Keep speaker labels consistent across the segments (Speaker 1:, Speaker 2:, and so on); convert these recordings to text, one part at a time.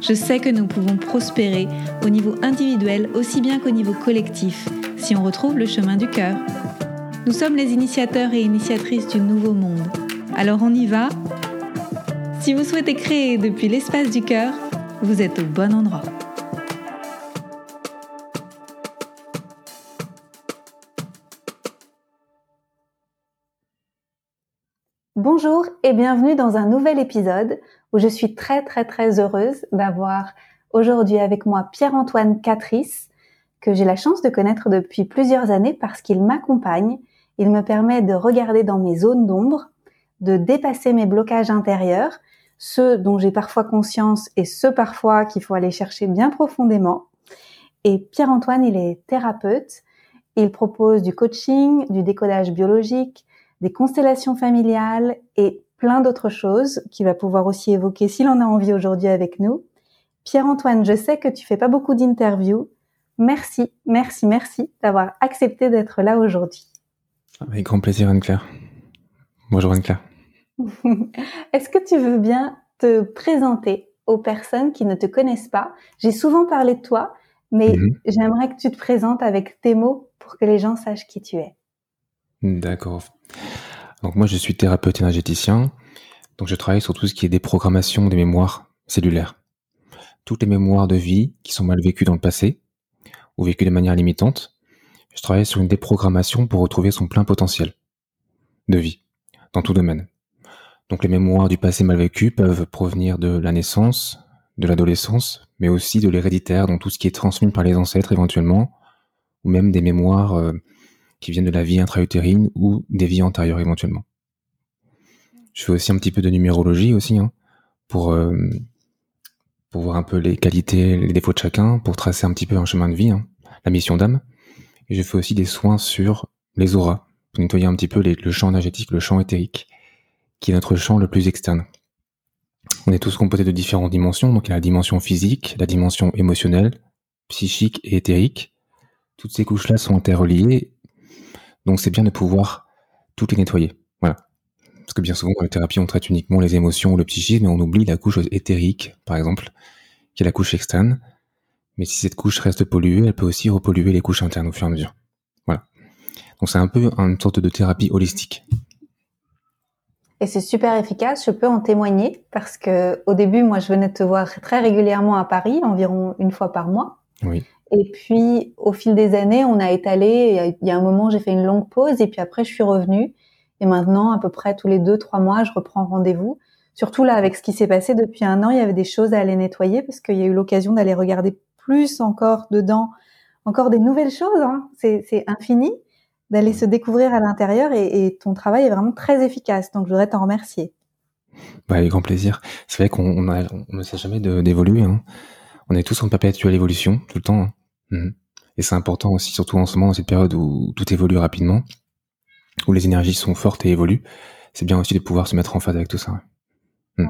Speaker 1: Je sais que nous pouvons prospérer au niveau individuel aussi bien qu'au niveau collectif si on retrouve le chemin du cœur. Nous sommes les initiateurs et initiatrices du nouveau monde. Alors on y va Si vous souhaitez créer depuis l'espace du cœur, vous êtes au bon endroit. Bonjour et bienvenue dans un nouvel épisode où je suis très très très heureuse d'avoir aujourd'hui avec moi Pierre-Antoine Catrice, que j'ai la chance de connaître depuis plusieurs années parce qu'il m'accompagne. Il me permet de regarder dans mes zones d'ombre, de dépasser mes blocages intérieurs, ceux dont j'ai parfois conscience et ceux parfois qu'il faut aller chercher bien profondément. Et Pierre-Antoine, il est thérapeute. Il propose du coaching, du décodage biologique, des constellations familiales et plein d'autres choses qu'il va pouvoir aussi évoquer s'il en a envie aujourd'hui avec nous. Pierre-Antoine, je sais que tu fais pas beaucoup d'interviews, Merci, merci, merci d'avoir accepté d'être là aujourd'hui.
Speaker 2: Avec grand plaisir, Anne-Claire. Bonjour, Anne-Claire.
Speaker 1: Est-ce que tu veux bien te présenter aux personnes qui ne te connaissent pas? J'ai souvent parlé de toi, mais mhm. j'aimerais que tu te présentes avec tes mots pour que les gens sachent qui tu es.
Speaker 2: D'accord. Donc moi, je suis thérapeute énergéticien. Donc je travaille sur tout ce qui est déprogrammation des mémoires cellulaires. Toutes les mémoires de vie qui sont mal vécues dans le passé, ou vécu de manière limitante, je travaille sur une déprogrammation pour retrouver son plein potentiel de vie, dans tout domaine. Donc les mémoires du passé mal vécu peuvent provenir de la naissance, de l'adolescence, mais aussi de l'héréditaire, donc tout ce qui est transmis par les ancêtres éventuellement, ou même des mémoires euh, qui viennent de la vie intra-utérine ou des vies antérieures éventuellement. Je fais aussi un petit peu de numérologie aussi, hein, pour euh, pour voir un peu les qualités, les défauts de chacun, pour tracer un petit peu un chemin de vie, hein, la mission d'âme. Et je fais aussi des soins sur les auras, pour nettoyer un petit peu le champ énergétique, le champ éthérique, qui est notre champ le plus externe. On est tous composés de différentes dimensions, donc il y a la dimension physique, la dimension émotionnelle, psychique et éthérique. Toutes ces couches-là sont interreliées, donc c'est bien de pouvoir toutes les nettoyer. Voilà. Parce que bien souvent, dans la thérapie, on traite uniquement les émotions ou le psychisme et on oublie la couche éthérique, par exemple, qui est la couche externe. Mais si cette couche reste polluée, elle peut aussi repolluer les couches internes au fur et à mesure. Voilà. Donc c'est un peu une sorte de thérapie holistique.
Speaker 1: Et c'est super efficace, je peux en témoigner parce que au début, moi, je venais te voir très régulièrement à Paris, environ une fois par mois.
Speaker 2: Oui.
Speaker 1: Et puis, au fil des années, on a étalé. Il y a un moment, j'ai fait une longue pause et puis après, je suis revenue. Et maintenant, à peu près tous les deux, trois mois, je reprends rendez-vous. Surtout là, avec ce qui s'est passé depuis un an, il y avait des choses à aller nettoyer parce qu'il y a eu l'occasion d'aller regarder plus encore dedans, encore des nouvelles choses. Hein. C'est infini d'aller se découvrir à l'intérieur et, ton travail est vraiment très efficace. Donc, je voudrais t'en remercier.
Speaker 2: Bah, avec grand plaisir. C'est vrai qu'on ne sait jamais d'évoluer. Hein. On est tous en perpétuelle évolution tout le temps. Hein. Mhm. Et c'est important aussi, surtout en ce moment, dans cette période où tout évolue rapidement où les énergies sont fortes et évoluent, c'est bien aussi de pouvoir se mettre en phase avec tout ça.
Speaker 1: Ouais.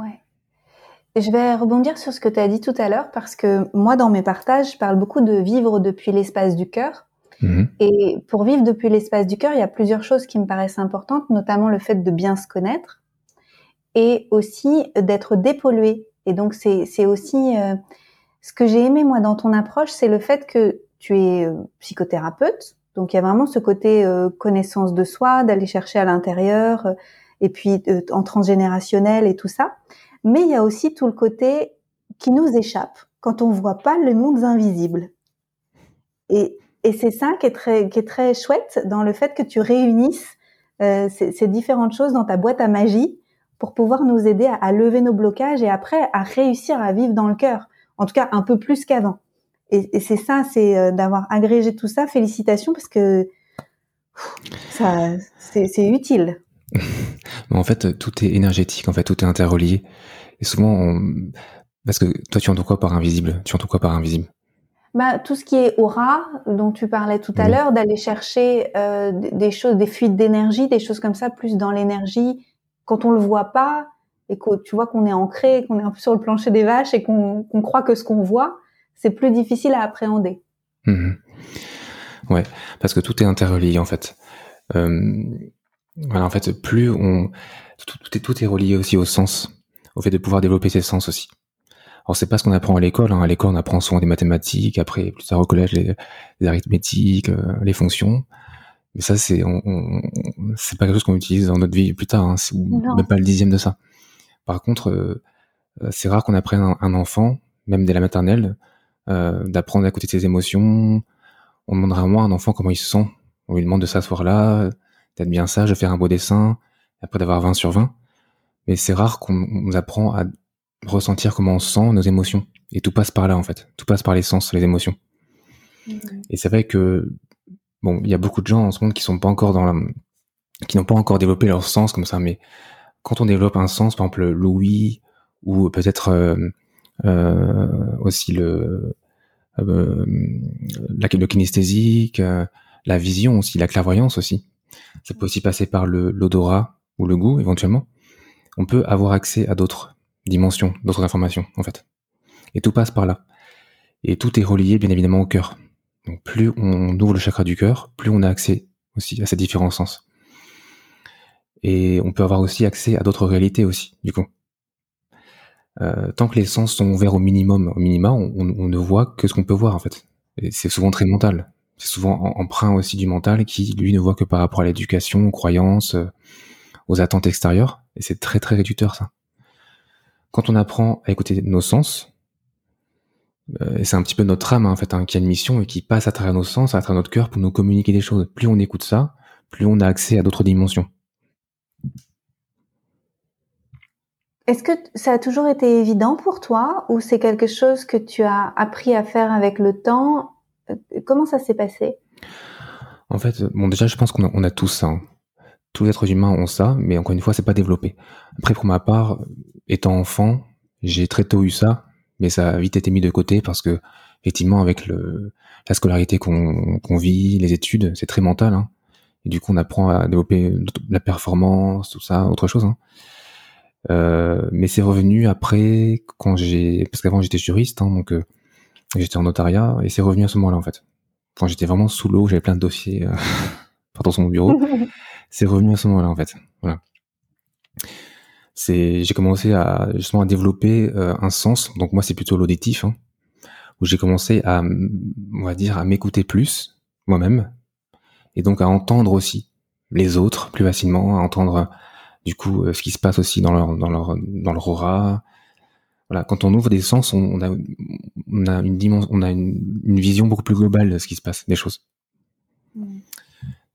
Speaker 1: Je vais rebondir sur ce que tu as dit tout à l'heure parce que moi, dans mes partages, je parle beaucoup de vivre depuis l'espace du cœur. Mhm. Et pour vivre depuis l'espace du cœur, il y a plusieurs choses qui me paraissent importantes, notamment le fait de bien se connaître et aussi d'être dépollué. Et donc, c'est aussi euh, ce que j'ai aimé, moi, dans ton approche, c'est le fait que tu es euh, psychothérapeute, donc il y a vraiment ce côté euh, connaissance de soi, d'aller chercher à l'intérieur, euh, et puis en transgénérationnel et tout ça. Mais il y a aussi tout le côté qui nous échappe quand on voit pas les mondes invisibles. Et, c'est ça qui est très chouette dans le fait que tu réunisses ces, différentes choses dans ta boîte à magie pour pouvoir nous aider à lever nos blocages et après à réussir à vivre dans le cœur. En tout cas, un peu plus qu'avant. Et, c'est ça, c'est euh, d'avoir agrégé tout ça. Félicitations parce que ça, c'est utile.
Speaker 2: en fait, tout est énergétique. En fait, tout est interrelié. Et souvent, parce que toi, tu entends quoi par invisible Tu entends quoi par invisible
Speaker 1: bah, tout ce qui est aura, dont tu parlais tout à l'heure, d'aller chercher euh, des choses, des fuites d'énergie, des choses comme ça, plus dans l'énergie, quand on le voit pas et que tu vois qu'on est ancré, qu'on est un peu sur le plancher des vaches et qu'on croit que ce qu'on voit, c'est plus difficile à appréhender.
Speaker 2: Mmh ouais, parce que tout est interrelié en fait. Euh, voilà, en fait, plus on, tout, est, tout est relié aussi au sens, au fait de pouvoir développer ses sens aussi. Alors c'est pas ce qu'on apprend à l'école. Hein. À l'école, on apprend souvent des mathématiques, après plus tard au collège les, arithmétiques, euh, les fonctions. Mais ça, c'est on, c'est pas quelque chose qu'on utilise dans notre vie plus tard. Hein. C'est même pas le dixième de ça. Par contre, euh, euh, c'est rare qu'on apprenne un, enfant, même dès la maternelle, d'apprendre à écouter ses émotions. On demandera moins à un enfant comment il se sent. On lui demande de s'asseoir là, d'être bien sage, de faire un beau dessin, après d'avoir 20 sur 20. Mais c'est rare qu'on nous apprend à ressentir comment on sent nos émotions. Et tout passe par là, en fait. Tout passe par les sens, les émotions. Mm-hmm. Et c'est vrai que, bon, il y a beaucoup de gens en ce monde qui sont pas encore dans la, qui n'ont pas encore développé leur sens comme ça, mais quand on développe un sens, par exemple l'ouïe, ou peut-être euh, euh, aussi le, euh, la, le kinesthésique, la vision aussi, la clairvoyance aussi. Ça peut aussi passer par l'odorat ou le goût éventuellement. On peut avoir accès à d'autres dimensions, d'autres informations, en fait. Et tout passe par là. Et tout est relié, bien évidemment, au cœur. Donc, plus on ouvre le chakra du cœur, plus on a accès aussi à ces différents sens. Et on peut avoir aussi accès à d'autres réalités aussi, du coup. Euh, tant que les sens sont ouverts au minimum, au minima, on, ne voit que ce qu'on peut voir, en fait. C'est souvent très mental. C'est souvent emprunt aussi du mental qui, lui, ne voit que par rapport à l'éducation, aux croyances, euh, aux attentes extérieures. Et c'est très, très réducteur, ça quand on apprend à écouter nos sens, euh, c'est un petit peu notre âme hein, en fait hein, qui a une mission et qui passe à travers nos sens, à travers notre cœur pour nous communiquer des choses. Plus on écoute ça, plus on a accès à d'autres dimensions.
Speaker 1: Est-ce que ça a toujours été évident pour toi ou c'est quelque chose que tu as appris à faire avec le temps? Euh, Comment ça s'est passé?
Speaker 2: En fait, bon déjà je pense qu'on a, tous ça. Hein. Tous les êtres humains ont ça, mais encore une fois, c'est pas développé. Après, pour ma part, étant enfant, j'ai très tôt eu ça, mais ça a vite été mis de côté parce que, effectivement, avec le, la scolarité qu'on vit, les études, c'est très mental. Hein. Et du coup, on apprend à développer la performance, tout ça, autre chose. Hein. Euh, mais c'est revenu après, quand j'ai, parce qu'avant j'étais juriste, hein, donc euh, j'étais en notariat, et c'est revenu à ce moment-là en fait. Quand j'étais vraiment sous l'eau, j'avais plein de dossiers euh, dans son bureau. c'est revenu à ce moment-là en fait. Voilà. C'est, j'ai commencé à justement à développer euh, un sens. Donc moi, c'est plutôt l'auditif, hein, où j'ai commencé à, on va dire, à m'écouter plus moi-même, et donc à entendre aussi les autres plus facilement, à entendre du coup euh, ce qui se passe aussi dans leur dans leur dans leur aura. Voilà, quand on ouvre des sens, on, a on a une dimension, on a une, une, vision beaucoup plus globale de ce qui se passe, des choses. Mmh.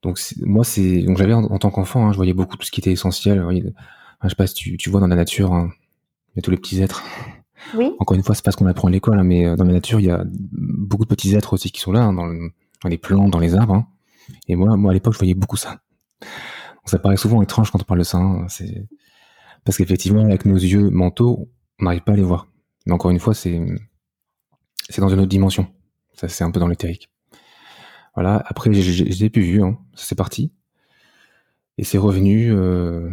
Speaker 2: Donc moi c'est donc j'avais en, tant qu'enfant, hein, je voyais beaucoup tout ce qui était essentiel. je sais pas si tu, tu vois dans la nature, hein, il y a tous les petits êtres. Oui. Encore une fois, c'est pas ce qu'on apprend à l'école, hein, mais euh, dans la nature, il y a beaucoup de petits êtres aussi qui sont là, dans, dans, les plantes, dans les arbres. Et moi, moi à l'époque, je voyais beaucoup ça. Ça paraît souvent étrange quand on parle de ça. c'est parce qu'effectivement, avec nos yeux mentaux, on n'arrive pas à les voir. Mais encore une fois, c'est c'est dans une autre dimension. Ça, c'est un peu dans l'éthérique. Voilà. Après, j'ai plus vu. Hein. C'est parti. Et c'est revenu. Euh,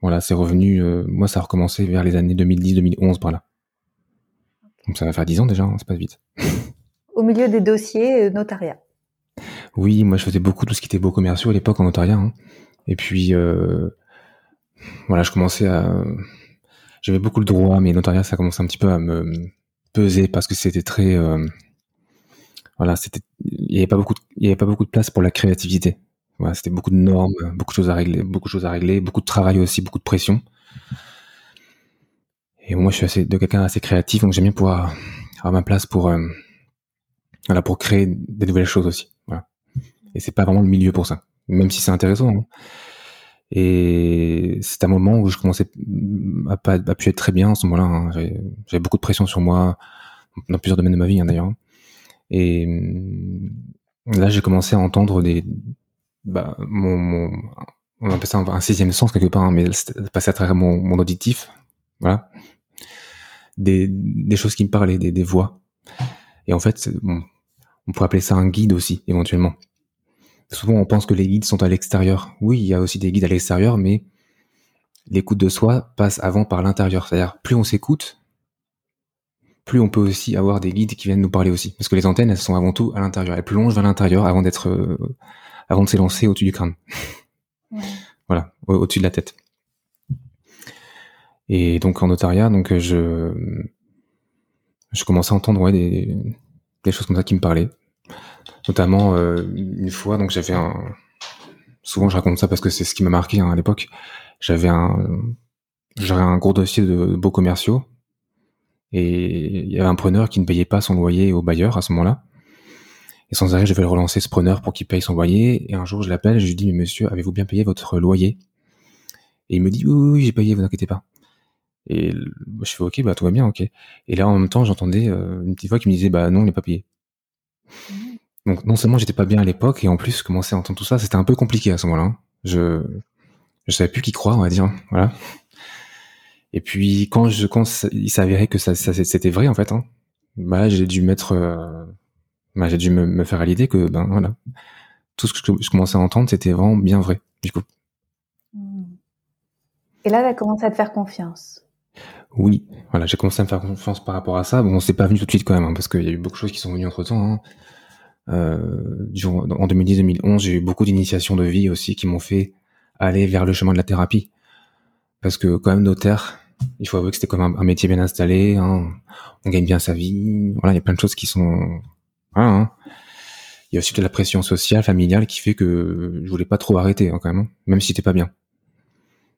Speaker 2: voilà, c'est revenu. Euh, moi, ça a recommencé vers les années 2010-2011 par là. Donc ça va faire 10 ans déjà. Hein, c'est pas vite.
Speaker 1: Au milieu des dossiers euh, notariat.
Speaker 2: Oui, moi je faisais beaucoup tout ce qui était beaux commerciaux à l'époque en notariat. Hein. Et puis voilà, je commençais à. J'avais beaucoup le droit, mais notariat ça commençait un petit peu à me peser parce que c'était très voilà, c'était, il y avait pas beaucoup, de, avait pas beaucoup de place pour la créativité. Voilà, c'était beaucoup de normes, beaucoup de choses à régler, beaucoup de choses à régler, beaucoup de travail aussi, beaucoup de pression. Et moi, je suis assez, de quelqu'un assez créatif, donc j'aime bien pouvoir avoir ma place pour, euh, voilà, pour créer des nouvelles choses aussi. Et c'est pas vraiment le milieu pour ça, même si c'est intéressant. Hein. Et c'est un moment où je commençais à pas à pu être très bien en ce moment-là. Hein. J'avais beaucoup de pression sur moi dans plusieurs domaines de ma vie hein, d'ailleurs. Et là, j'ai commencé à entendre des, bah, mon, mon, on appelle ça un, sixième sens quelque part, hein, mais passer à travers mon, mon auditif, voilà, des, des choses qui me parlaient, des, des voix. Et en fait, on pourrait appeler ça un guide aussi, éventuellement. Souvent, on pense que les guides sont à l'extérieur. Oui, il y a aussi des guides à l'extérieur, mais l'écoute de soi passe avant par l'intérieur. C'est-à-dire, plus on s'écoute, plus on peut aussi avoir des guides qui viennent nous parler aussi. Parce que les antennes, elles sont avant tout à l'intérieur. Elles plongent vers l'intérieur avant d'être, euh, avant de s'élancer au-dessus du crâne. voilà, au-dessus de la tête. Et donc en notariat, donc je, je commençais à entendre ouais, des, des choses comme ça qui me parlaient. Notamment euh, une fois, donc j'avais un. Souvent, je raconte ça parce que c'est ce qui m'a marqué hein, à l'époque. J'avais un, j'avais un gros dossier de beaux commerciaux et il y avait un preneur qui ne payait pas son loyer au bailleur à ce moment-là. Et sans arrêt, je vais le relancer ce preneur pour qu'il paye son loyer. Et un jour, je l'appelle, je lui dis, mais monsieur, avez-vous bien payé votre loyer? Et il me dit, oui, oui, j'ai payé, vous inquiétez pas. Et je fais, ok, bah tout va bien, ok. Et là, en même temps, j'entendais euh, une petite voix qui me disait, bah non, on n'est pas payé. Mmh. Donc non seulement j'étais pas bien à l'époque, et en plus, commencer à entendre tout ça, c'était un peu compliqué à ce moment-là. Hein. Je je savais plus qui croire, on va dire. Voilà. Et puis quand je quand il s'avérait que ça, ça c'était vrai en fait, hein, bah j'ai dû mettre, euh, bah, j'ai dû me, me, faire à l'idée que ben voilà, tout ce que je, commençais à entendre, c'était vraiment bien vrai du coup.
Speaker 1: Mmh. Et là, tu as commencé à te faire confiance.
Speaker 2: Oui, voilà, j'ai commencé à me faire confiance par rapport à ça. Bon, c'est pas venu tout de suite quand même, hein, parce qu'il y a eu beaucoup de choses qui sont venues entre temps. Hein. Euh, en 2010-2011, j'ai eu beaucoup d'initiations de vie aussi qui m'ont fait aller vers le chemin de la thérapie. Parce que quand même notaire, il faut avouer que c'était comme un, métier bien installé, hein. on gagne bien sa vie, voilà, il y a plein de choses qui sont... Hein. Il y a aussi de la pression sociale, familiale qui fait que je voulais pas trop arrêter hein, quand même, hein, même si c'était pas bien.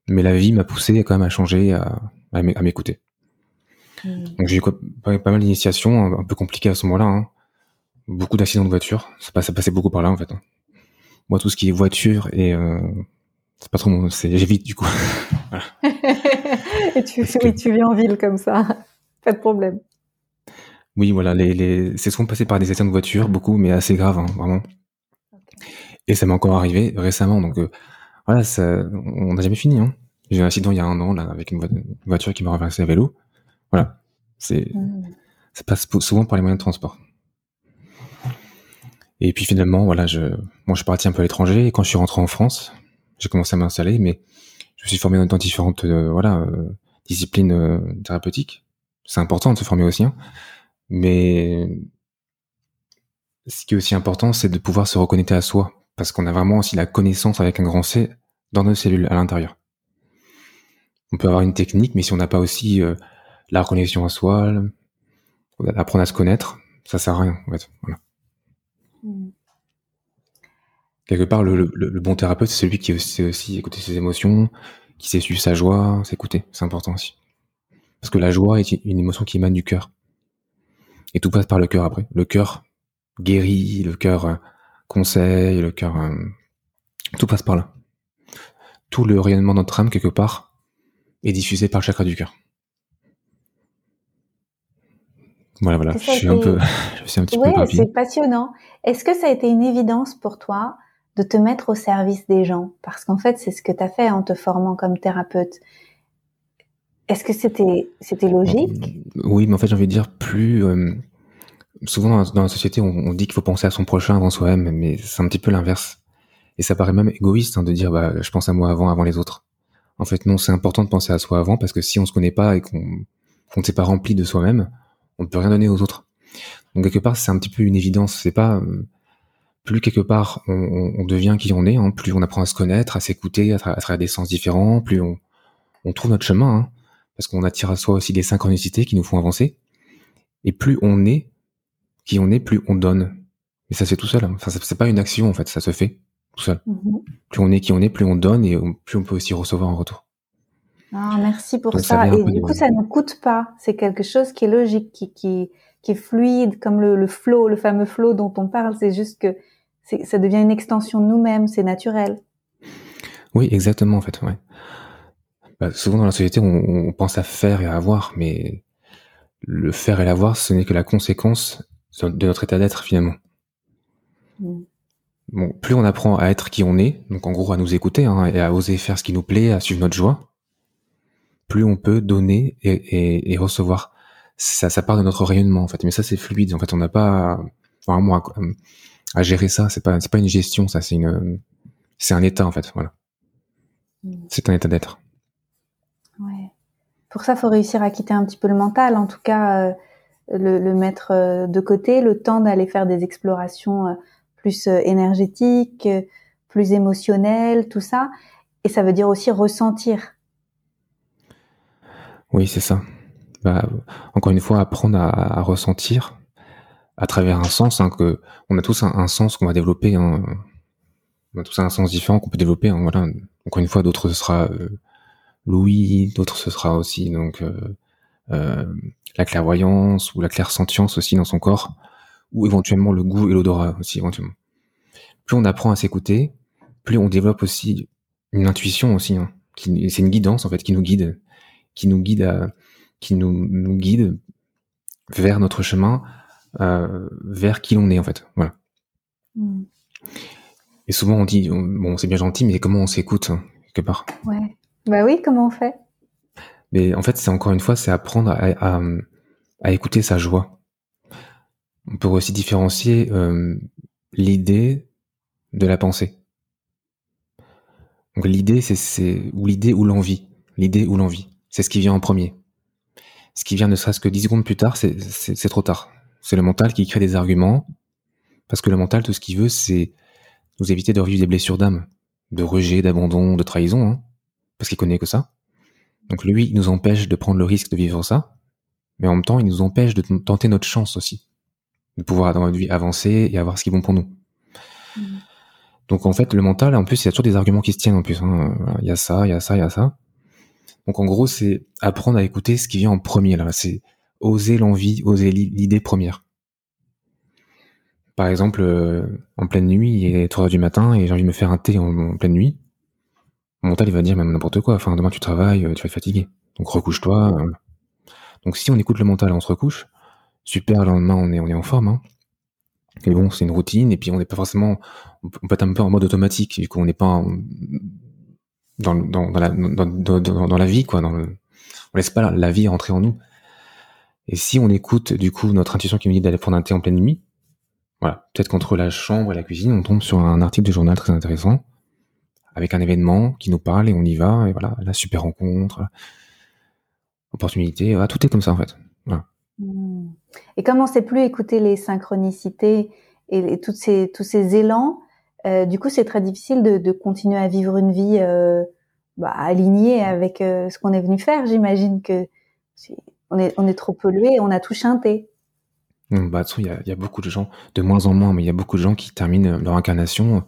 Speaker 2: Mais la vie m'a poussé quand même à changer, à, à m'écouter. Hmm. Donc j'ai eu pas, pas mal d'initiations, un, peu compliquées à ce moment-là. Beaucoup d'accidents de voiture, ça, passait beaucoup par là en fait. Hein. Moi tout ce qui est voiture et euh, c'est pas trop mon, j'évite du coup.
Speaker 1: et tu, oui, tu vis en ville comme ça, pas de problème.
Speaker 2: Oui, voilà, les, les... c'est souvent passé par des accidents de voiture, beaucoup, mais assez grave, hein, vraiment. Et ça m'est encore arrivé récemment, donc euh, voilà, ça, on n'a jamais fini. Hein. J'ai eu un accident il y a un an là avec une, voiture qui m'a renversé à vélo. Voilà, c'est mmh. ça passe souvent par les moyens de transport. Et puis finalement, voilà, je, moi, je suis parti un peu à l'étranger et quand je suis rentré en France, j'ai commencé à m'installer, mais je me suis formé dans différentes, euh, voilà, euh, disciplines euh, thérapeutiques. C'est important de se former aussi, hein. mais ce qui est aussi important, c'est de pouvoir se reconnecter à soi, parce qu'on a vraiment aussi la connaissance avec un grand C dans nos cellules à l'intérieur on peut avoir une technique, mais si on n'a pas aussi euh, la reconnexion à soi, apprendre à se connaître, ça sert à rien, en fait. Mm. Quelque part, le, bon thérapeute, c'est celui qui sait aussi écouter ses émotions, qui sait suivre sa joie, s'écouter. C'est important aussi. Parce que la joie est une émotion qui émane du cœur. Et tout passe par le cœur après. Le cœur guérit, le cœur euh, conseille, le cœur... Euh, tout passe par là. Tout le rayonnement de notre âme, quelque part, est diffusé par le chakra du cœur. Voilà, voilà. Je suis, un peu, je suis un petit
Speaker 1: ouais, c'est passionnant. Est-ce que ça a été une évidence pour toi de te mettre au service des gens? Parce qu'en fait, c'est ce que tu as fait en te formant comme thérapeute. Est-ce que c'était c'était logique?
Speaker 2: Oui, mais en fait, j'ai envie de dire plus. Euh, souvent dans, la société, on, dit qu'il faut penser à son prochain avant soi-même, mais c'est un petit peu l'inverse. Et ça paraît même égoïste hein, de dire bah, je pense à moi avant, avant les autres. En fait, non, c'est important de penser à soi avant parce que si on se connaît pas et qu'on ne s'est pas rempli de soi-même, on ne peut rien donner aux autres. Donc quelque part, c'est un petit peu une évidence. C'est pas euh, plus quelque part on, devient qui on est, hein, plus on apprend à se connaître, à s'écouter, à, travers des sens différents, plus on, trouve notre chemin, hein, parce qu'on attire à soi aussi des synchronicités qui nous font avancer. Et plus on est qui on est, plus on donne. Et ça c'est tout seul. Hein. Enfin, c'est pas une action en fait, ça se fait tout seul. Mhm. Plus on est qui on est, plus on donne et plus on peut aussi recevoir en retour.
Speaker 1: Ah, merci pour ça. Et du coup, ça ne coûte pas. C'est quelque chose qui est logique, qui, qui, qui est fluide, comme le, le flow, le fameux flow dont on parle. C'est juste que ça devient une extension de nous-mêmes, c'est naturel.
Speaker 2: Oui, exactement, en fait. Ouais. Bah, souvent dans la société, on, on, pense à faire et à avoir, mais le faire et l'avoir, ce n'est que la conséquence de notre état d'être finalement. Mm plus on apprend à être qui on est, donc en gros à nous écouter hein, et à oser faire ce qui nous plaît, à suivre notre joie, plus on peut donner et, recevoir ça, ça part de notre rayonnement en fait. Mais ça c'est fluide. En fait, on n'a pas vraiment à, à, gérer ça. C'est pas c'est pas une gestion. Ça c'est une c'est un état en fait. Voilà. Mm. C'est un état d'être.
Speaker 1: Ouais. Pour ça, faut réussir à quitter un petit peu le mental. En tout cas, euh, le, le, mettre euh, de côté, le temps d'aller faire des explorations euh, plus énergétiques, plus émotionnelles, tout ça. Et ça veut dire aussi ressentir.
Speaker 2: Oui, c'est ça. Bah, encore une fois, apprendre à, ressentir à travers un sens, hein, que on a tous un, sens qu'on va développer. Hein, on a tous un sens différent qu'on peut développer. Hein, voilà. Encore une fois, d'autres ce sera euh, l'ouïe, d'autres ce sera aussi donc euh, euh, la clairvoyance ou la clairsentience aussi dans son corps, ou éventuellement le goût et l'odorat aussi éventuellement. Plus on apprend à s'écouter, plus on développe aussi une intuition aussi. Hein, c'est une guidance en fait qui nous guide, qui nous guide à, qui nous, nous guide vers notre chemin, euh, vers qui l'on est en fait. Voilà. Mm. Et souvent on dit bon c'est bien gentil mais comment on s'écoute hein, quelque part?
Speaker 1: Ouais. Bah oui comment on fait?
Speaker 2: Mais en fait c'est encore une fois c'est apprendre à, à, à, écouter sa joie. On peut aussi différencier euh, l'idée de la pensée. Donc l'idée c'est ou l'idée ou l'envie, l'idée ou l'envie, c'est ce qui vient en premier. Ce qui vient ne serait-ce que 10 secondes plus tard, c'est trop tard. C'est le mental qui crée des arguments, parce que le mental, tout ce qu'il veut, c'est nous éviter de revivre des blessures d'âme, de rejet, d'abandon, de trahison, hein, parce qu'il connaît que ça. Donc lui, il nous empêche de prendre le risque de vivre ça, mais en même temps, il nous empêche de tenter notre chance aussi, de pouvoir dans notre vie avancer et avoir ce qui est bon pour nous. Mmh. Donc en fait, le mental, en plus, il y a toujours des arguments qui se tiennent en plus. Hein. Il y a ça, il y a ça, il y a ça. Donc en gros, c'est apprendre à écouter ce qui vient en premier. C'est oser l'envie, oser l'idée première. Par exemple, euh, en pleine nuit, il est 3 heures du matin et j'ai envie de me faire un thé en, pleine nuit. Mon mental, il va dire même n'importe quoi. Enfin, demain tu travailles, euh, tu vas être fatigué. Donc recouche-toi. Euh. Donc si on écoute le mental, on se recouche. Super, le lendemain, on est, on est en forme. Hein. Et bon, c'est une routine, et puis on n'est pas forcément, on peut être un peu en mode automatique, vu qu'on n'est pas dans, la, vie, quoi. Dans le, on laisse pas la, vie rentrer en nous. Et si on écoute, du coup, notre intuition qui nous dit d'aller prendre un thé en pleine nuit, voilà, peut-être qu'entre la chambre et la cuisine, on tombe sur un article de journal très intéressant, avec un événement qui nous parle, et on y va, et voilà, la super rencontre, opportunité, tout est comme ça, en fait.
Speaker 1: Mmh. Et comme on sait plus écouter les synchronicités et, tous ces élans, euh, du coup, c'est très difficile de, de, continuer à vivre une vie euh, bah, alignée avec euh, ce qu'on est venu faire. J'imagine que on est, on est trop pollué, on a tout chanté.
Speaker 2: Bah, il y a, y a, beaucoup de gens, de moins en moins, mais il y a beaucoup de gens qui terminent leur incarnation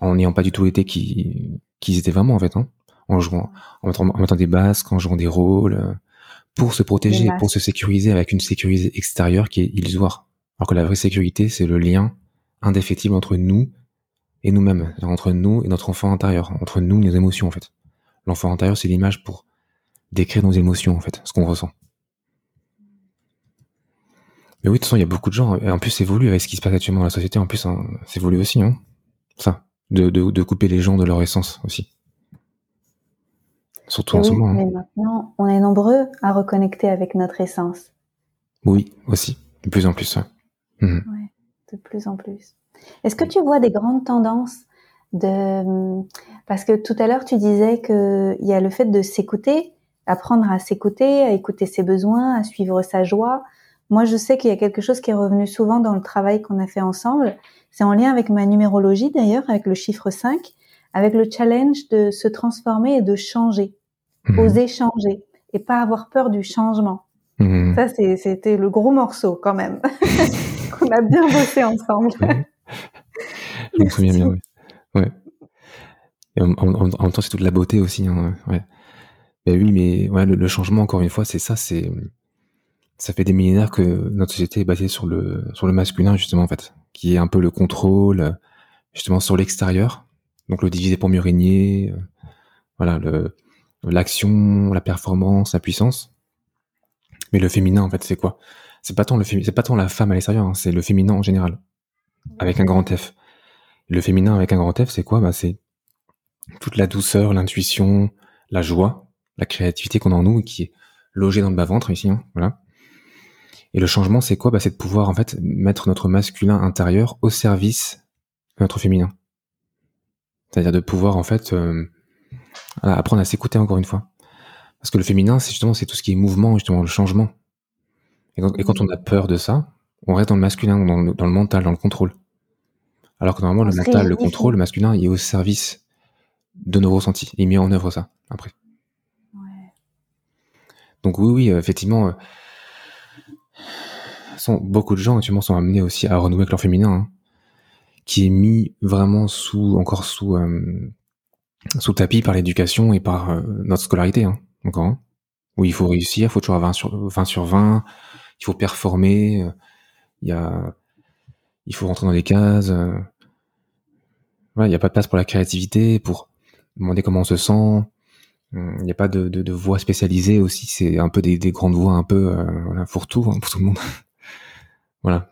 Speaker 2: en n'ayant pas du tout été qui, qui étaient vraiment en fait, hein, en jouant, en mettant, en mettant des basques, en jouant des rôles pour se protéger, pour se sécuriser avec une sécurité extérieure qui est illusoire. Alors que la vraie sécurité, c'est le lien indéfectible entre nous et nous-mêmes, entre nous et notre enfant intérieur, entre nous et nos émotions en fait. L'enfant intérieur, c'est l'image pour décrire nos émotions en fait, ce qu'on ressent. Mais oui, de toute façon, il y a beaucoup de gens, et en plus, c'est voulu avec ce qui se passe actuellement dans la société, en plus, hein, c'est voulu aussi, hein, ça, de, de, de couper les gens de leur essence aussi. Surtout en ce moment. Hein.
Speaker 1: Mais maintenant, on est nombreux à reconnecter avec notre essence.
Speaker 2: Oui, aussi. De plus en plus.
Speaker 1: Mhm. Ouais. de plus en plus. Est-ce que tu vois des grandes tendances de parce que tout à l'heure tu disais que il y a le fait de s'écouter, apprendre à s'écouter, à écouter ses besoins, à suivre sa joie. Moi, je sais qu'il y a quelque chose qui est revenu souvent dans le travail qu'on a fait ensemble. C'est en lien avec ma numérologie d'ailleurs, avec le chiffre 5 avec le challenge de se transformer et de changer, mmh. oser changer et pas avoir peur du changement. Mmh. Ça, c'était le gros morceau quand même qu'on a bien bossé ensemble.
Speaker 2: Je me souviens bien. Ouais. En, même temps, c'est toute la beauté aussi. Hein, ouais. Ben oui, mais le, changement, encore une fois, c'est ça. C'est ça fait des millénaires que notre société est basée sur le sur le masculin justement en fait, qui est un peu le contrôle justement sur l'extérieur donc le diviser pour mieux régner, euh, voilà, l'action, la performance, la puissance. Mais le féminin, en fait, c'est quoi? C'est pas tant pas tant la femme à l'extérieur, hein, c'est le féminin en général, avec un grand F. Le féminin avec un grand F, c'est quoi? Bah c'est toute la douceur, l'intuition, la joie, la créativité qu'on a en nous, qui est logée dans le bas ventre ici, hein, voilà. Et le changement, c'est quoi? Bah, C'est de pouvoir en fait mettre notre masculin intérieur au service de notre féminin. C'est-à-dire de pouvoir en fait euh, apprendre à s'écouter encore une fois. Parce que le féminin, c'est justement c'est tout ce qui est mouvement, justement le changement. Et quand, on a peur de ça, on reste dans le masculin, dans le, mental, dans le contrôle. Alors que normalement, le mental, le contrôle, le masculin, il est au service de nos ressentis. Il met en œuvre ça après. Donc oui, oui, effectivement, sont, beaucoup de gens actuellement sont amenés aussi à renouer avec leur féminin, hein, qui est mis vraiment sous, encore sous, euh, sous tapis par l'éducation et par euh, notre scolarité, hein, encore. Hein, où il faut réussir, il faut toujours avoir 20 sur, 20 sur 20, il faut performer, euh, il faut rentrer dans les cases. il n'y a pas de place pour la créativité, pour demander comment on se sent. Il n'y a pas de, voix spécialisée aussi. C'est un peu des, des, grandes voix un peu voilà, pour tout, pour tout le monde. Voilà.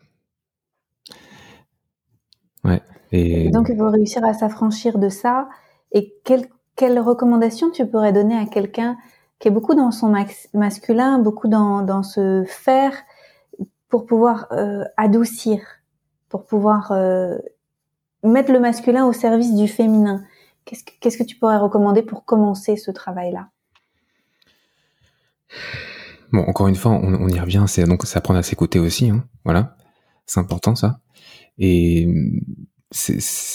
Speaker 1: Donc, il faut réussir à s'affranchir de ça. Et quelle, quelle recommandation tu pourrais donner à quelqu'un qui est beaucoup dans son masculin, beaucoup dans, dans ce faire, pour pouvoir euh, adoucir, pour pouvoir euh, mettre le masculin au service du féminin Qu'est-ce que, tu pourrais recommander pour commencer ce travail-là?
Speaker 2: Bon, encore une fois, on, y revient, c'est donc c'est apprendre à s'écouter aussi, hein, voilà, c'est important ça. Et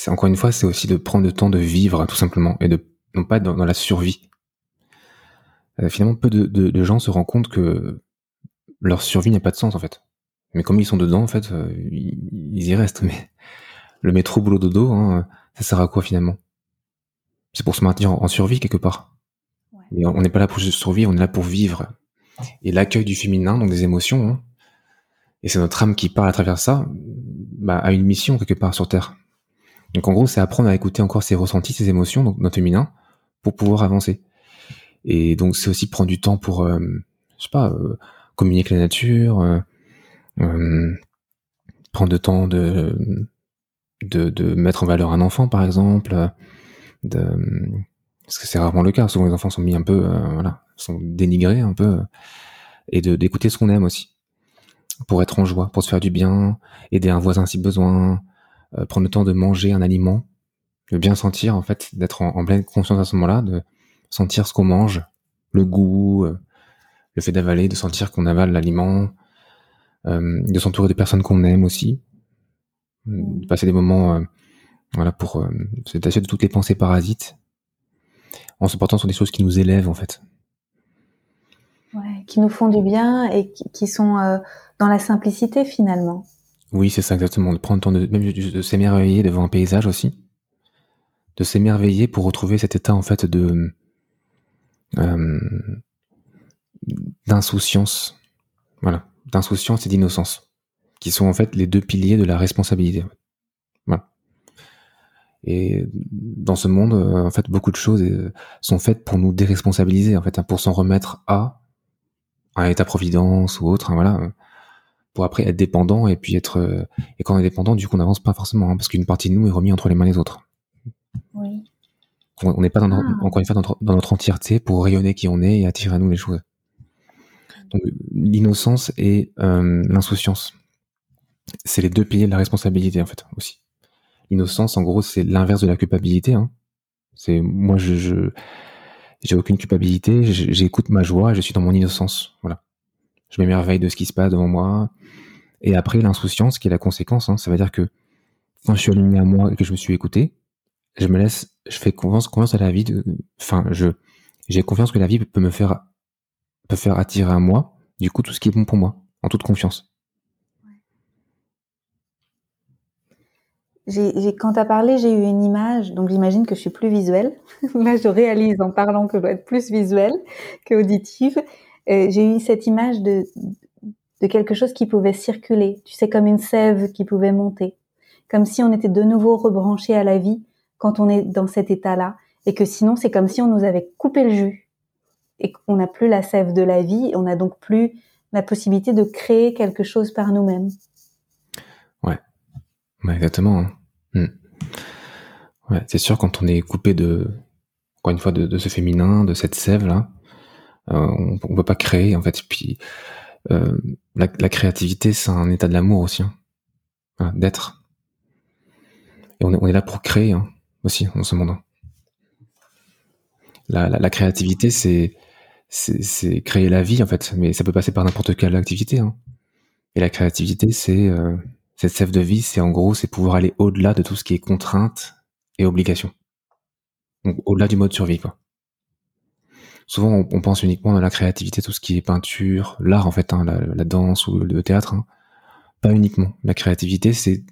Speaker 2: encore une fois, c'est aussi de prendre le temps de vivre tout simplement et de non pas dans, dans la survie. Euh, finalement, peu de, de, gens se rendent compte que leur survie n'a pas de sens en fait. Mais comme ils sont dedans, en fait, euh, ils, y restent. Mais le métro boulot dodo, hein, ça sert à quoi finalement? C'est pour se maintenir en, survie quelque part. Mais on n'est pas là pour juste survivre, on est là pour vivre et l'accueil du féminin, donc des émotions, hein. et c'est notre âme qui parle à travers ça, bah, a une mission quelque part sur Terre. Donc en gros, c'est apprendre à écouter encore ses ressentis, ses émotions, donc notre féminin, pour pouvoir avancer. Et donc c'est aussi prendre du temps pour, euh, je sais pas, euh, communiquer avec la nature, euh, euh, prendre le temps de, de, de mettre en valeur un enfant, par exemple, de, parce que c'est rarement le cas. Souvent les enfants sont mis un peu, voilà, sont dénigrés un peu, et d'écouter ce qu'on aime aussi, pour être en joie, pour se faire du bien, aider un voisin si besoin, euh, prendre le temps de manger un aliment, de bien sentir en fait, d'être en, pleine conscience à ce moment-là, de sentir ce qu'on mange, le goût, euh, le fait d'avaler, de sentir qu'on avale l'aliment, euh, de s'entourer de personnes qu'on aime aussi, de passer des moments, voilà, pour se détacher de toutes les pensées parasites, en se portant sur des choses qui nous élèvent en fait,
Speaker 1: qui nous font du bien et qui, sont euh, dans la simplicité finalement.
Speaker 2: Oui, c'est ça exactement. De prendre le temps de, même de s'émerveiller devant un paysage aussi, de s'émerveiller pour retrouver cet état en fait de euh, d'insouciance, voilà, d'insouciance et d'innocence, qui sont en fait les deux piliers de la responsabilité. Voilà. Et dans ce monde, euh, en fait, beaucoup de choses sont faites pour nous déresponsabiliser, en fait, hein, pour s'en remettre à un état-providence ou autre, hein, voilà, pour après être dépendant et puis être euh, et quand on est dépendant, du coup, on n'avance pas forcément hein, parce qu'une partie de nous est remise entre les mains des autres. Oui. On n'est pas dans ah. encore une fois dans notre, entièreté pour rayonner qui on est et attirer à nous les choses. Donc l'innocence et euh, l'insouciance, c'est les deux piliers de la responsabilité en fait aussi. L'innocence, en gros, c'est l'inverse de la culpabilité. Hein. C'est moi, je, je j'ai aucune culpabilité, j'écoute ma joie, je suis dans mon innocence. Voilà. Je m'émerveille de ce qui se passe devant moi. Et après, l'insouciance, qui est la conséquence, hein, ça veut dire que quand je suis aligné à moi et que je me suis écouté, je me laisse, je fais confiance, à la vie. De, enfin, je, j'ai confiance que la vie peut me faire, peut faire attirer à moi, du coup, tout ce qui est bon pour moi, en toute confiance.
Speaker 1: Quand tu as parlé, j'ai eu une image, donc j'imagine que je suis plus visuelle. Là, je réalise en parlant que je dois être plus visuelle qu'auditive. Euh, j'ai eu cette image de quelque chose qui pouvait circuler, tu sais, comme une sève qui pouvait monter, comme si on était de nouveau rebranché à la vie quand on est dans cet état-là, et que sinon c'est comme si on nous avait coupé le jus, et qu'on n'a plus la sève de la vie, on n'a donc plus la possibilité de créer quelque chose par nous-mêmes.
Speaker 2: Ouais, exactement. Hein. Hmm. C'est sûr quand on est coupé de, encore une fois, de, ce féminin, de cette sève là, euh, on, on peut pas créer en fait. Euh, la, créativité, c'est un état de l'amour aussi, hein. d'être. Et on est, là pour créer hein, aussi dans ce. Hein. La, créativité, c'est c'est créer la vie en fait, mais ça peut passer par n'importe quelle activité. Et la créativité, c'est euh, cette sève de vie, c'est en gros, c'est pouvoir aller au-delà de tout ce qui est contrainte et obligation. Au-delà du mode survie, quoi souvent on, pense uniquement à la créativité, tout ce qui est peinture, l'art en fait, hein, la, danse ou le théâtre. Hein. Pas uniquement. La créativité, c'est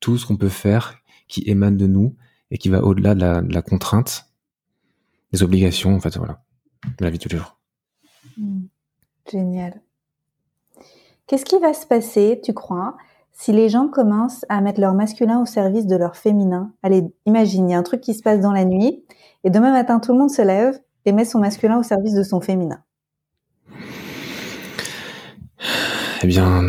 Speaker 2: tout ce qu'on peut faire qui émane de nous et qui va au-delà de la, contrainte, des obligations, en fait, voilà, de la vie de tous les jours.
Speaker 1: Hmm. Génial. Qu'est-ce qui va se passer, tu crois, si les gens commencent à mettre leur masculin au service de leur féminin? Allez, imagine, il y a un truc qui se passe dans la nuit, et demain matin, tout le monde se lève, et met son masculin au service de son féminin
Speaker 2: Eh bien,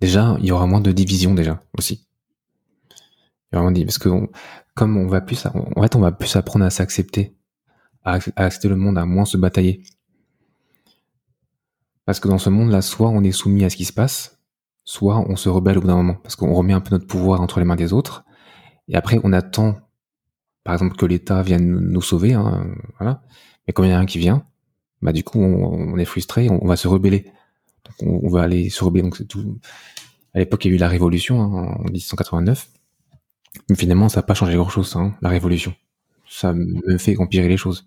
Speaker 2: déjà, il y aura moins de division déjà aussi. Il y aura moins de, parce que comme on va plus, en fait, on va plus apprendre à s'accepter, à, accepter le monde, à moins se batailler. Parce que dans ce monde-là, soit on est soumis à ce qui se passe, soit on se rebelle au bout d'un moment, parce qu'on remet un peu notre pouvoir entre les mains des autres, et après on attend par exemple que l'État vienne nous sauver, hein, voilà. Mais quand il y a rien qui vient, bah du coup on, est frustré, on, va se rebeller. On, va aller se rebeller. Donc. À l'époque il y a eu la révolution hein, en 1889, mais finalement ça n'a pas changé grand chose, hein, la révolution. Ça me fait empirer les choses.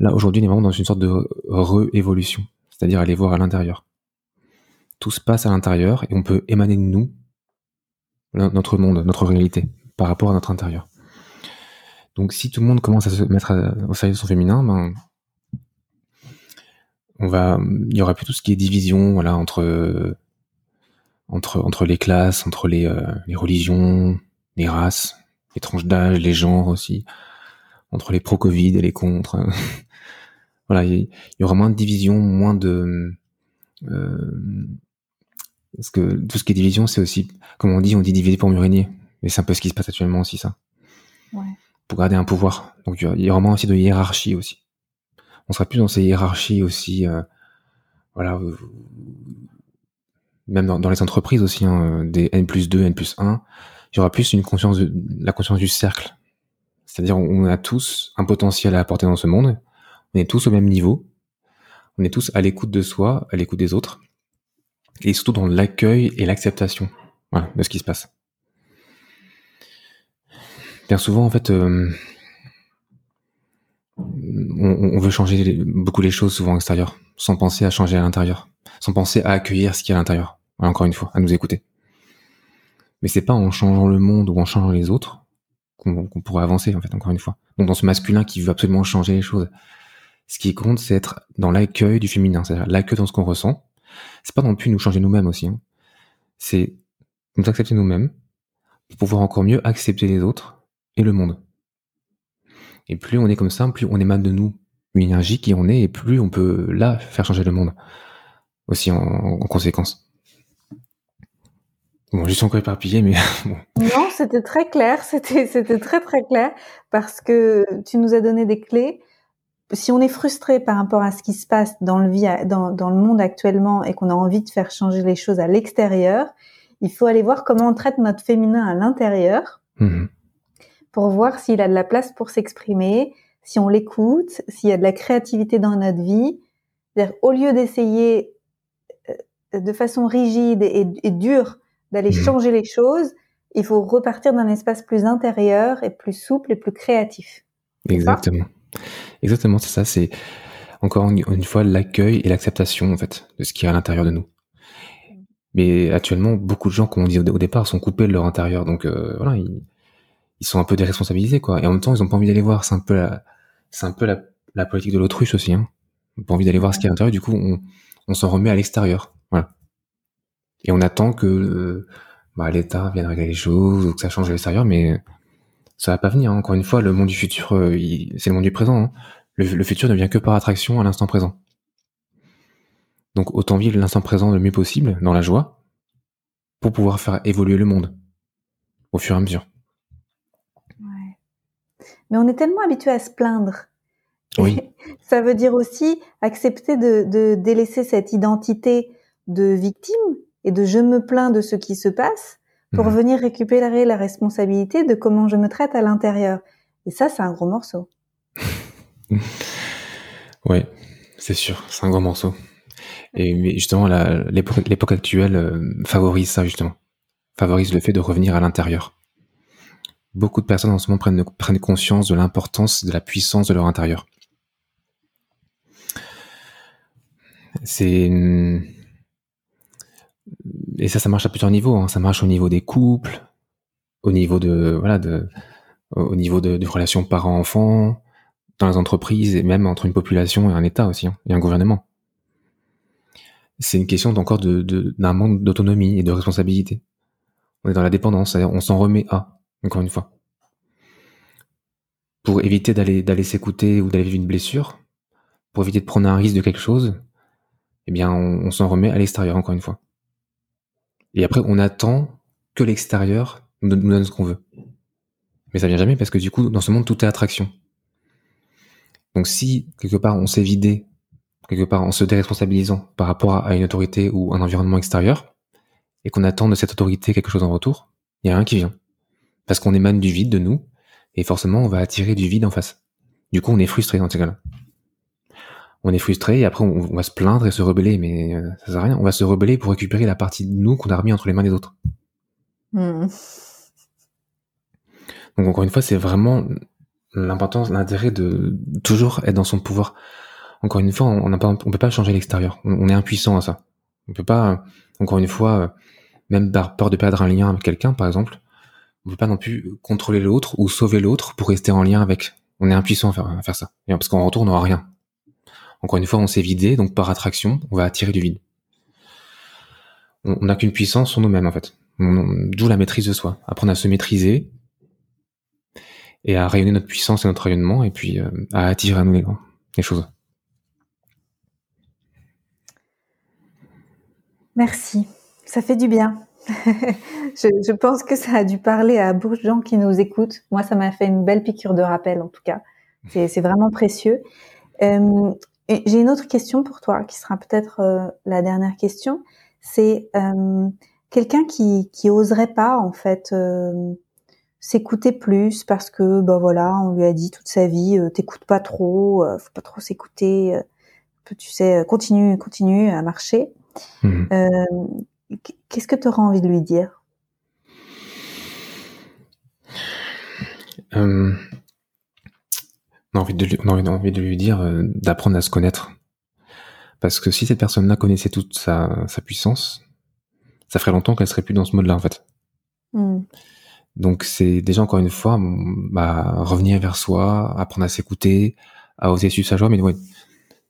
Speaker 2: Là aujourd'hui on est vraiment dans une sorte de re-évolution, c'est-à-dire aller voir à l'intérieur. Tout se passe à l'intérieur et on peut émaner de nous notre monde, notre réalité par rapport à notre intérieur. Donc si tout le monde commence à se mettre au service de son féminin, ben il y aura plus tout ce qui est division, voilà, entre entre les classes, entre euh, les religions, les races, les tranches d'âge, les genres aussi, entre les pro-Covid et les contre. Voilà, il y, aura moins de division, moins de euh, parce que tout ce qui est division, c'est aussi, comme on dit, on dit diviser pour mieux régner. Mais c'est un peu ce qui se passe actuellement aussi, ça. Ouais pour garder un pouvoir. Donc il y a vraiment aussi de hiérarchie aussi. On sera plus dans ces hiérarchies aussi, euh, voilà, euh, même dans, les entreprises aussi, hein, des N plus 2, N plus 1, il y aura plus une conscience de, la conscience du cercle. C'est-à-dire on a tous un potentiel à apporter dans ce monde, on est tous au même niveau, on est tous à l'écoute de soi, à l'écoute des autres, et surtout dans l'accueil et l'acceptation voilà, de ce qui se passe souvent, en fait, euh, on, veut changer beaucoup les choses souvent à l'extérieur, sans penser à changer à l'intérieur, sans penser à accueillir ce qui est à l'intérieur. encore une fois, à nous écouter. Mais c'est pas en changeant le monde ou en changeant les autres qu'on pourrait avancer, en fait, encore une fois. Donc dans ce masculin qui veut absolument changer les choses, ce qui compte, c'est être dans l'accueil du féminin, c'est-à-dire l'accueil dans ce qu'on ressent. C'est pas non plus nous changer nous-mêmes aussi. Hein. C'est nous accepter nous-mêmes pour pouvoir encore mieux accepter les autres et le monde. Et plus on est comme ça, plus on émane de nous une énergie qui on est, et plus on peut là faire changer le monde aussi en, conséquence. Bon, je suis encore éparpillé, mais bon.
Speaker 1: Non, c'était très clair, c'était très très clair parce que tu nous as donné des clés. Si on est frustré par rapport à ce qui se passe dans le vie, dans, dans le monde actuellement et qu'on a envie de faire changer les choses à l'extérieur, il faut aller voir comment on traite notre féminin à l'intérieur. Mmh pour voir s'il a de la place pour s'exprimer, si on l'écoute, s'il y a de la créativité dans notre vie. Au lieu d'essayer euh, de façon rigide et, dure d'aller mmh. changer les choses, il faut repartir d'un espace plus intérieur et plus souple et plus créatif.
Speaker 2: Exactement. Exactement, c'est ça. C'est encore une fois l'accueil et l'acceptation en fait de ce qui est à l'intérieur de nous. Mais actuellement, beaucoup de gens, comme on dit au, départ, sont coupés de leur intérieur. Donc euh, voilà, ils, sont un peu déresponsabilisés quoi. Et en même temps, ils ont pas envie d'aller voir. C'est un peu la, c'est un peu la, politique de l'autruche aussi. Hein. Ils ont pas envie d'aller voir ce qu'il y a à l'intérieur. Du coup, on, on s'en remet à l'extérieur. Voilà. Et on attend que euh, bah, l'État vienne régler les choses ou que ça change à l'extérieur, mais ça va pas venir. Hein. Encore une fois, le monde du futur, euh, c'est le monde du présent. Hein. Le, le, futur ne vient que par attraction à l'instant présent. Donc autant vivre l'instant présent le mieux possible, dans la joie, pour pouvoir faire évoluer le monde au fur et à mesure.
Speaker 1: Mais on est tellement habitué à se plaindre Oui. ça veut dire aussi accepter de, délaisser cette identité de victime et de je me plains de ce qui se passe pour mhm. venir récupérer la responsabilité de comment je me traite à l'intérieur. Et ça, c'est un gros morceau.
Speaker 2: ouais, c'est sûr, c'est un gros morceau. Et justement, l'époque actuelle euh, favorise ça, justement. Favorise le fait de revenir à l'intérieur. Beaucoup de personnes en ce moment prennent, prennent conscience de l'importance, de la puissance de leur intérieur. C'est et ça, ça marche à plusieurs niveaux. Hein. Ça marche au niveau des couples, au niveau de voilà de au niveau de, relations parents-enfants, dans les entreprises et même entre une population et un État aussi hein, et un gouvernement. C'est une question encore de d'un manque d'autonomie et de responsabilité. On est dans la dépendance, on s'en remet à encore une fois. Pour éviter d'aller d'aller s'écouter ou d'aller vivre une blessure, pour éviter de prendre un risque de quelque chose, eh bien, on, s'en remet à l'extérieur, encore une fois. Et après, on attend que l'extérieur nous, donne ce qu'on veut. Mais ça vient jamais parce que du coup, dans ce monde, tout est attraction. Donc si, quelque part, on s'est vidé, quelque part, en se déresponsabilisant par rapport à une autorité ou un environnement extérieur, et qu'on attend de cette autorité quelque chose en retour, il y a rien qui vient. Parce qu'on émane du vide de nous, et forcément, on va attirer du vide en face. Du coup, on est frustré dans ces cas-là on est frustré et après on, va se plaindre et se rebeller, mais euh, ça sert à rien. On va se rebeller pour récupérer la partie de nous qu'on a remis entre les mains des autres. Hmm. Donc encore une fois, c'est vraiment l'importance, l'intérêt de toujours être dans son pouvoir. Encore une fois, on on peut pas changer l'extérieur. On, est impuissant à ça. On peut pas, encore une fois, même par peur de perdre un lien avec quelqu'un, par exemple, on peut pas non plus contrôler l'autre ou sauver l'autre pour rester en lien avec. On est impuissant à faire, à faire ça. Parce qu'en retour, on n'aura rien. Encore une fois, on s'est vidé, donc par attraction, on va attirer du vide. On n'a qu'une puissance sur nous-mêmes, en fait. D'où la maîtrise de soi. Apprendre à se maîtriser et à rayonner notre puissance et notre rayonnement, et puis euh, à attirer à nous les, choses.
Speaker 1: Merci. Ça fait du bien. je, pense que ça a dû parler à beaucoup de gens qui nous écoutent. Moi, ça m'a fait une belle piqûre de rappel, en tout cas. C'est vraiment précieux. Euh, j'ai une autre question pour toi, qui sera peut-être euh, la dernière question. C'est euh, quelqu'un qui qui oserait pas en fait euh, s'écouter plus parce que bah voilà, on lui a dit toute sa vie, t'écoutes pas trop, faut pas trop s'écouter, tu sais, continue, continue à marcher. Mmh. Qu'est-ce que tu auras envie de lui dire?
Speaker 2: On a envie de lui, on a envie de lui dire euh, d'apprendre à se connaître. Parce que si cette personne-là connaissait toute sa, sa, puissance, ça ferait longtemps qu'elle serait plus dans ce mode-là, en fait. Hmm. Donc c'est déjà encore une fois, bah, revenir vers soi, apprendre à s'écouter, à oser suivre sa joie. Mais ouais,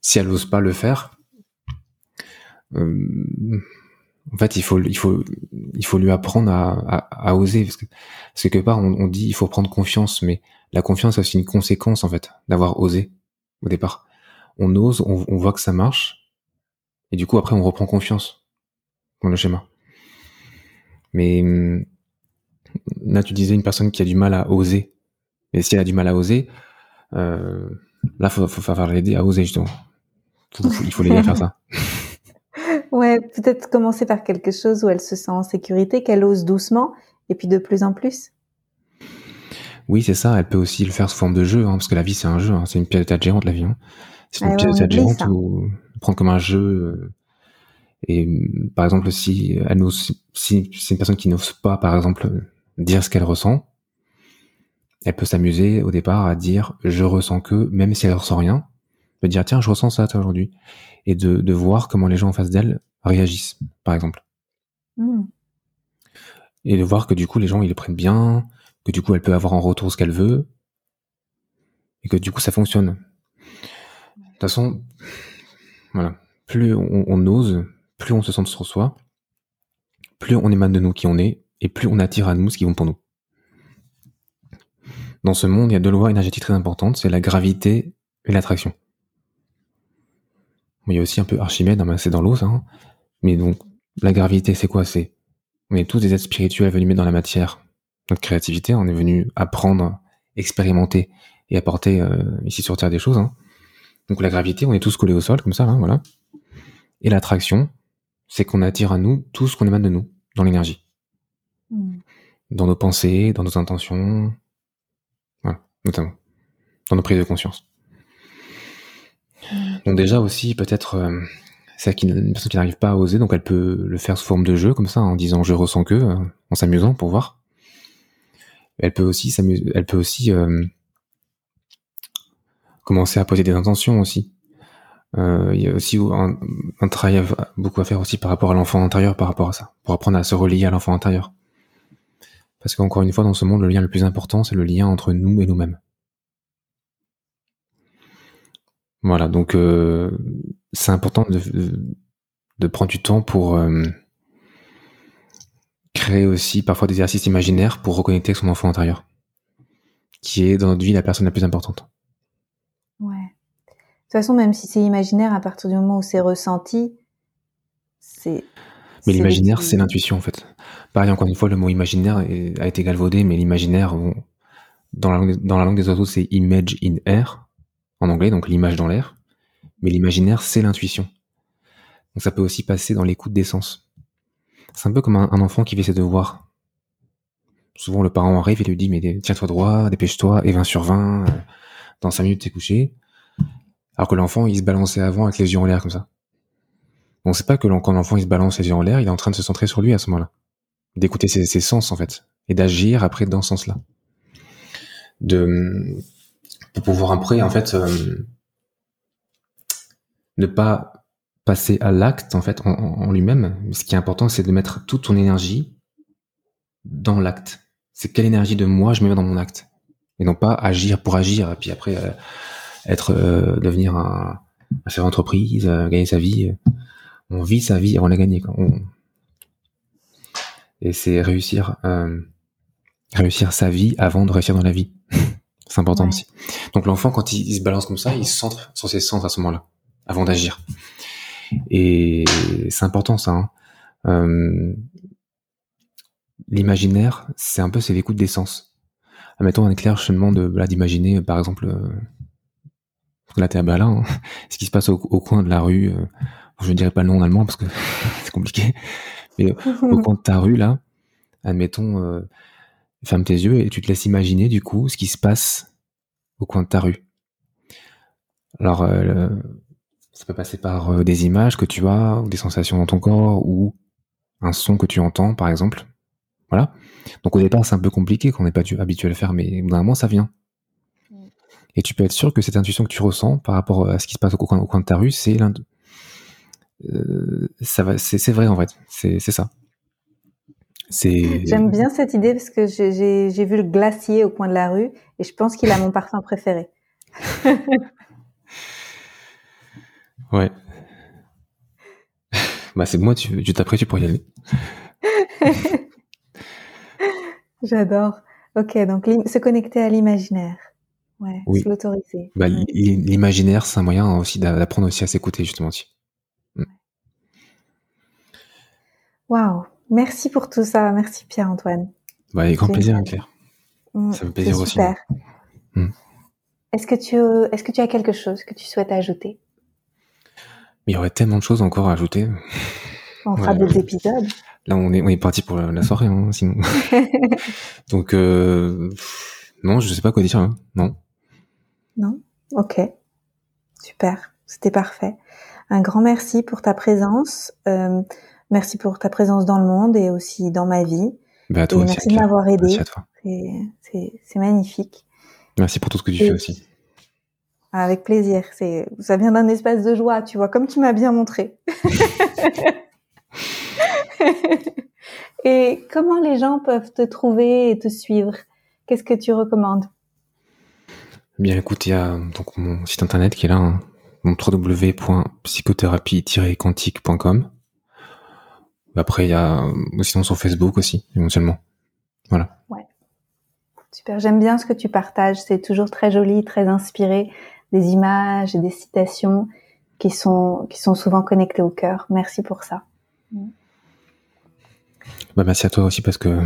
Speaker 2: si elle n'ose pas le faire, euh, en fait, il faut, il faut, il faut lui apprendre à, à, à oser. Parce que, quelque part, on, on, dit il faut prendre confiance, mais la confiance, c'est aussi une conséquence, en fait, d'avoir osé au départ. On ose, on, voit que ça marche, et du coup, après, on reprend confiance dans le schéma. Mais hum, là, tu disais une personne qui a du mal à oser. Et si elle a du mal à oser, euh, là, faut, faut faire l'aider à oser, justement. il faut l'aider à faire ça.
Speaker 1: Ouais, peut-être commencer par quelque chose où elle se sent en sécurité, qu'elle ose doucement, et puis de plus en plus.
Speaker 2: Oui, c'est ça. Elle peut aussi le faire sous forme de jeu, hein, parce que la vie, c'est un jeu. Hein, c'est une pièce géante, la vie. Hein. C'est une pièce de théâtre géante où prendre comme un jeu. Euh, et par exemple, si elle n'ose, si c'est une personne qui n'ose pas, par exemple, dire ce qu'elle ressent, elle peut s'amuser au départ à dire je ressens que, même si elle ressent rien, peut dire tiens, je ressens ça aujourd'hui, et de, de voir comment les gens en face d'elle réagissent, par exemple. Mmh. Et de voir que du coup les gens ils le prennent bien, que du coup elle peut avoir en retour ce qu'elle veut, et que du coup ça fonctionne. De toute façon, voilà, plus on, ose, plus on se sent sur soi, plus on émane de nous qui on est, et plus on attire à nous ce qui vont pour nous. Dans ce monde, il y a deux lois énergétiques très importantes, c'est la gravité et l'attraction. Il y a aussi un peu Archimède, hein, c'est dans l'eau, ça. Hein. Mais donc, la gravité, c'est quoi? C'est on est tous des êtres spirituels venus mettre dans la matière notre créativité. On est venu apprendre, expérimenter et apporter euh, ici sur Terre des choses. Hein. Donc la gravité, on est tous collés au sol, comme ça, voilà. Et l'attraction, c'est qu'on attire à nous tout ce qu'on émane de nous, dans l'énergie. Hmm. Dans nos pensées, dans nos intentions, voilà, notamment. Dans nos prises de conscience. Hmm. Donc déjà aussi, peut-être, euh, c'est une personne qui n'arrive pas à oser, donc elle peut le faire sous forme de jeu, comme ça, en disant je ressens que, euh, en s'amusant pour voir. Elle peut aussi euh, commencer à poser des intentions aussi. Il y a aussi un, un, travail beaucoup à faire aussi par rapport à l'enfant intérieur, par rapport à ça, pour apprendre à se relier à l'enfant intérieur. Parce qu'encore une fois, dans ce monde, le lien le plus important, c'est le lien entre nous et nous-mêmes. Voilà, donc euh, c'est important de, de, prendre du temps pour euh, créer aussi parfois des exercices imaginaires pour reconnecter avec son enfant intérieur, qui est dans notre vie la personne la plus importante.
Speaker 1: Ouais. De toute façon, même si c'est imaginaire, à partir du moment où c'est ressenti, c'est.
Speaker 2: Mais l'imaginaire, c'est l'intuition en fait. Pareil, encore une fois, le mot imaginaire a été galvaudé, mais l'imaginaire, dans, la langue, dans la langue des oiseaux, c'est image in air, en anglais, donc l'image dans l'air. Mais l'imaginaire, c'est l'intuition. Donc ça peut aussi passer dans l'écoute des sens. C'est un peu comme un, enfant qui fait ses devoirs. Souvent, le parent arrive et lui dit, mais tiens-toi droit, dépêche-toi, et 20 sur 20, euh, dans 5 minutes, t'es couché. Alors que l'enfant, il se balançait avant avec les yeux en l'air comme ça. Bon, c'est pas que quand l'enfant il se balance les yeux en l'air, il est en train de se centrer sur lui à ce moment-là. D'écouter ses, sens, en fait. Et d'agir après dans ce sens-là. De, pour pouvoir après, en fait, euh, ne pas passer à l'acte en fait en, lui-même. Ce qui est important, c'est de mettre toute ton énergie dans l'acte. C'est quelle énergie de moi je mets dans mon acte et non pas agir pour agir et puis après euh, être euh, devenir un, un chef d'entreprise, euh, gagner sa vie. On vit sa vie avant de la gagner. Et c'est réussir réussir sa vie avant de réussir dans la vie. c'est important aussi. Donc l'enfant quand il, il, se balance comme ça, il se centre sur ses centres à ce moment-là avant d'agir. Et c'est important ça. Hein. Euh, l'imaginaire, c'est un peu c'est l'écoute des sens. Admettons un éclair, je demande d'imaginer par exemple euh, là t'es à Berlin, hein, ce qui se passe au, coin de la rue. Euh, je ne dirais pas le nom en allemand parce que c'est compliqué, mais au coin de ta rue là, admettons, ferme tes yeux et tu te laisses imaginer du coup ce qui se passe au coin de ta rue. Alors ça peut passer par euh, des images que tu as, ou des sensations dans ton corps, ou un son que tu entends, par exemple. Voilà. Donc au départ, c'est un peu compliqué qu'on n'est pas habitué à le faire, mais d'un moment, ça vient. Mm. Et tu peux être sûr que cette intuition que tu ressens par rapport à ce qui se passe au coin, de ta rue, c'est euh, ça va, c'est vrai en fait, c'est ça.
Speaker 1: J'aime bien cette idée parce que j'ai vu le glacier au coin de la rue et je pense qu'il a mon parfum préféré.
Speaker 2: Ouais. bah c'est moi, tu, tu t'apprêtes pour y aller.
Speaker 1: J'adore. Ok, donc se connecter à l'imaginaire. Ouais, oui. l'autoriser.
Speaker 2: Bah, L'imaginaire, c'est un moyen aussi d'apprendre aussi à s'écouter, justement. Mm.
Speaker 1: Waouh, merci pour tout ça. Merci Pierre-Antoine.
Speaker 2: Bah, avec grand plaisir, hein, Claire. Mm, ça fait plaisir aussi. Super.
Speaker 1: Mm. Est-ce que, tu, est-ce que tu as quelque chose que tu souhaites ajouter?
Speaker 2: Il y aurait tellement de choses encore à ajouter.
Speaker 1: On fera d'autres épisodes.
Speaker 2: Là, on est, on est parti pour la, soirée, hein, sinon. Donc, euh, non, je sais pas quoi dire. Hein. Non.
Speaker 1: Non? Ok. Super. C'était parfait. Un grand merci pour ta présence. Euh, merci pour ta présence dans le monde et aussi dans ma vie.
Speaker 2: Bah, toi
Speaker 1: merci de m'avoir aidé. C'est magnifique.
Speaker 2: Merci pour tout ce que tu fais aussi.
Speaker 1: Avec plaisir. C'est, ça vient d'un espace de joie, tu vois, comme tu m'as bien montré. et comment les gens peuvent te trouver et te suivre? Qu'est-ce que tu recommandes?
Speaker 2: Bien, écoute, il y a donc mon site internet qui est là, hein, www.psychothérapie-quantique.com. Après, il y a sinon sur Facebook aussi, éventuellement. Voilà.
Speaker 1: Ouais. Super, j'aime bien ce que tu partages, c'est toujours très joli, très inspiré des images et des citations qui sont, qui sont souvent connectées au cœur. Merci pour ça.
Speaker 2: Bah, merci à toi aussi parce que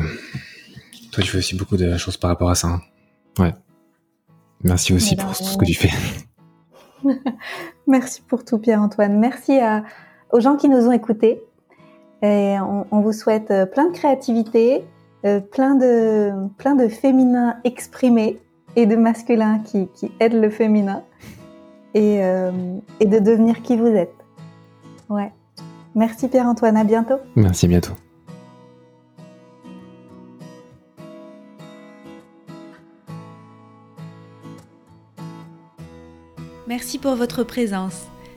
Speaker 2: toi, tu fais aussi beaucoup de choses par rapport à ça. Hein. Ouais. Merci aussi pour tout ce que tu fais.
Speaker 1: Merci pour tout, Pierre-Antoine. Merci aux gens qui nous ont écoutés. Et on, vous souhaite euh, plein de créativité, euh, plein de, plein de féminin exprimé et de masculin qui, qui aident le féminin et, euh, et de devenir qui vous êtes. Ouais. Merci Pierre-Antoine, à bientôt.
Speaker 2: Merci, à bientôt.
Speaker 3: Merci pour votre présence.